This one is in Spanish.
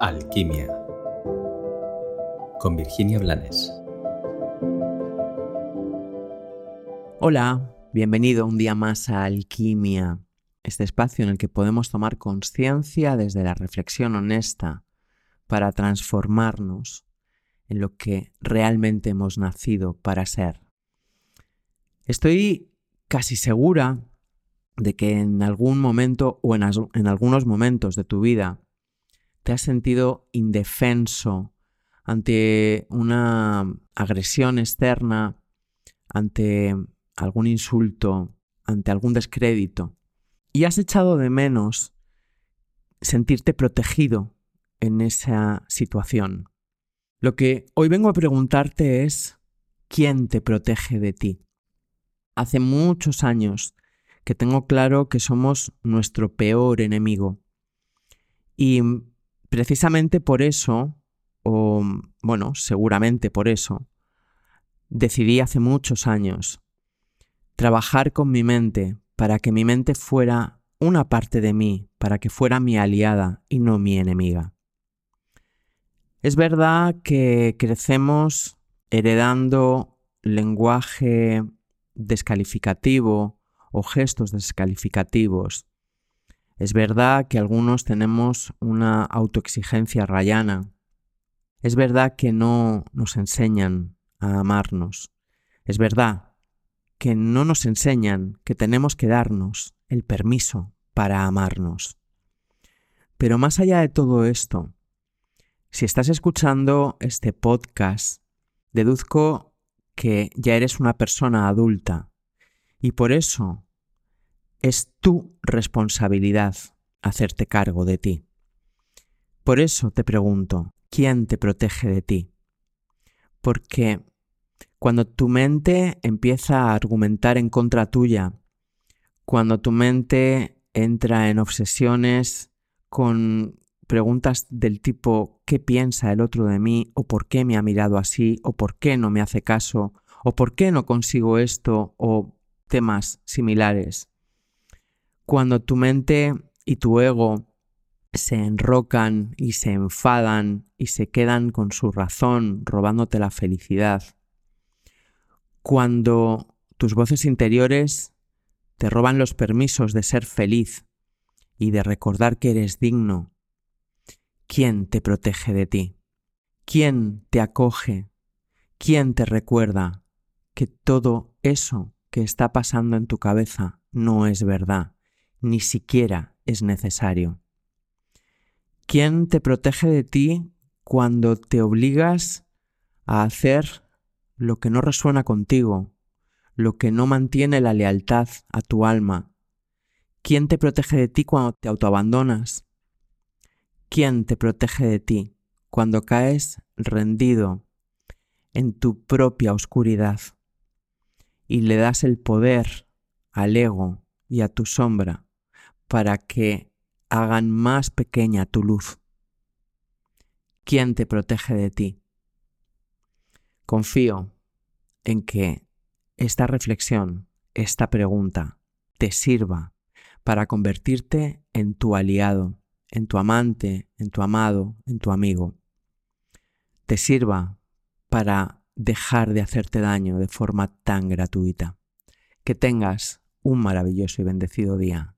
Alquimia con Virginia Blanes. Hola, bienvenido un día más a Alquimia, este espacio en el que podemos tomar conciencia desde la reflexión honesta para transformarnos en lo que realmente hemos nacido para ser. Estoy casi segura de que en algún momento o en, en algunos momentos de tu vida te has sentido indefenso ante una agresión externa, ante algún insulto, ante algún descrédito, y has echado de menos sentirte protegido en esa situación. Lo que hoy vengo a preguntarte es, ¿quién te protege de ti? Hace muchos años que tengo claro que somos nuestro peor enemigo. Y precisamente por eso, o bueno, seguramente por eso, decidí hace muchos años trabajar con mi mente para que mi mente fuera una parte de mí, para que fuera mi aliada y no mi enemiga. Es verdad que crecemos heredando lenguaje descalificativo o gestos descalificativos es verdad que algunos tenemos una autoexigencia rayana. Es verdad que no nos enseñan a amarnos. Es verdad que no nos enseñan que tenemos que darnos el permiso para amarnos. Pero más allá de todo esto, si estás escuchando este podcast, deduzco que ya eres una persona adulta y por eso es tu responsabilidad hacerte cargo de ti. Por eso te pregunto, ¿quién te protege de ti? Porque cuando tu mente empieza a argumentar en contra tuya, cuando tu mente entra en obsesiones con preguntas del tipo ¿qué piensa el otro de mí? o ¿por qué me ha mirado así? o ¿por qué no me hace caso? o ¿por qué no consigo esto? o temas similares cuando tu mente y tu ego se enrocan y se enfadan y se quedan con su razón robándote la felicidad. Cuando tus voces interiores te roban los permisos de ser feliz y de recordar que eres digno. ¿Quién te protege de ti? ¿Quién te acoge? ¿Quién te recuerda que todo eso que está pasando en tu cabeza no es verdad? Ni siquiera es necesario. ¿Quién te protege de ti cuando te obligas a hacer lo que no resuena contigo, lo que no mantiene la lealtad a tu alma? ¿Quién te protege de ti cuando te autoabandonas? ¿Quién te protege de ti cuando caes rendido en tu propia oscuridad y le das el poder al ego y a tu sombra para que hagan más pequeña tu luz. ¿Quién te protege de ti? Confío en que esta reflexión, esta pregunta, te sirva para convertirte en tu aliado, en tu amante, en tu amado, en tu amigo. Te sirva para dejar de hacerte daño de forma tan gratuita. Que tengas un maravilloso y bendecido día.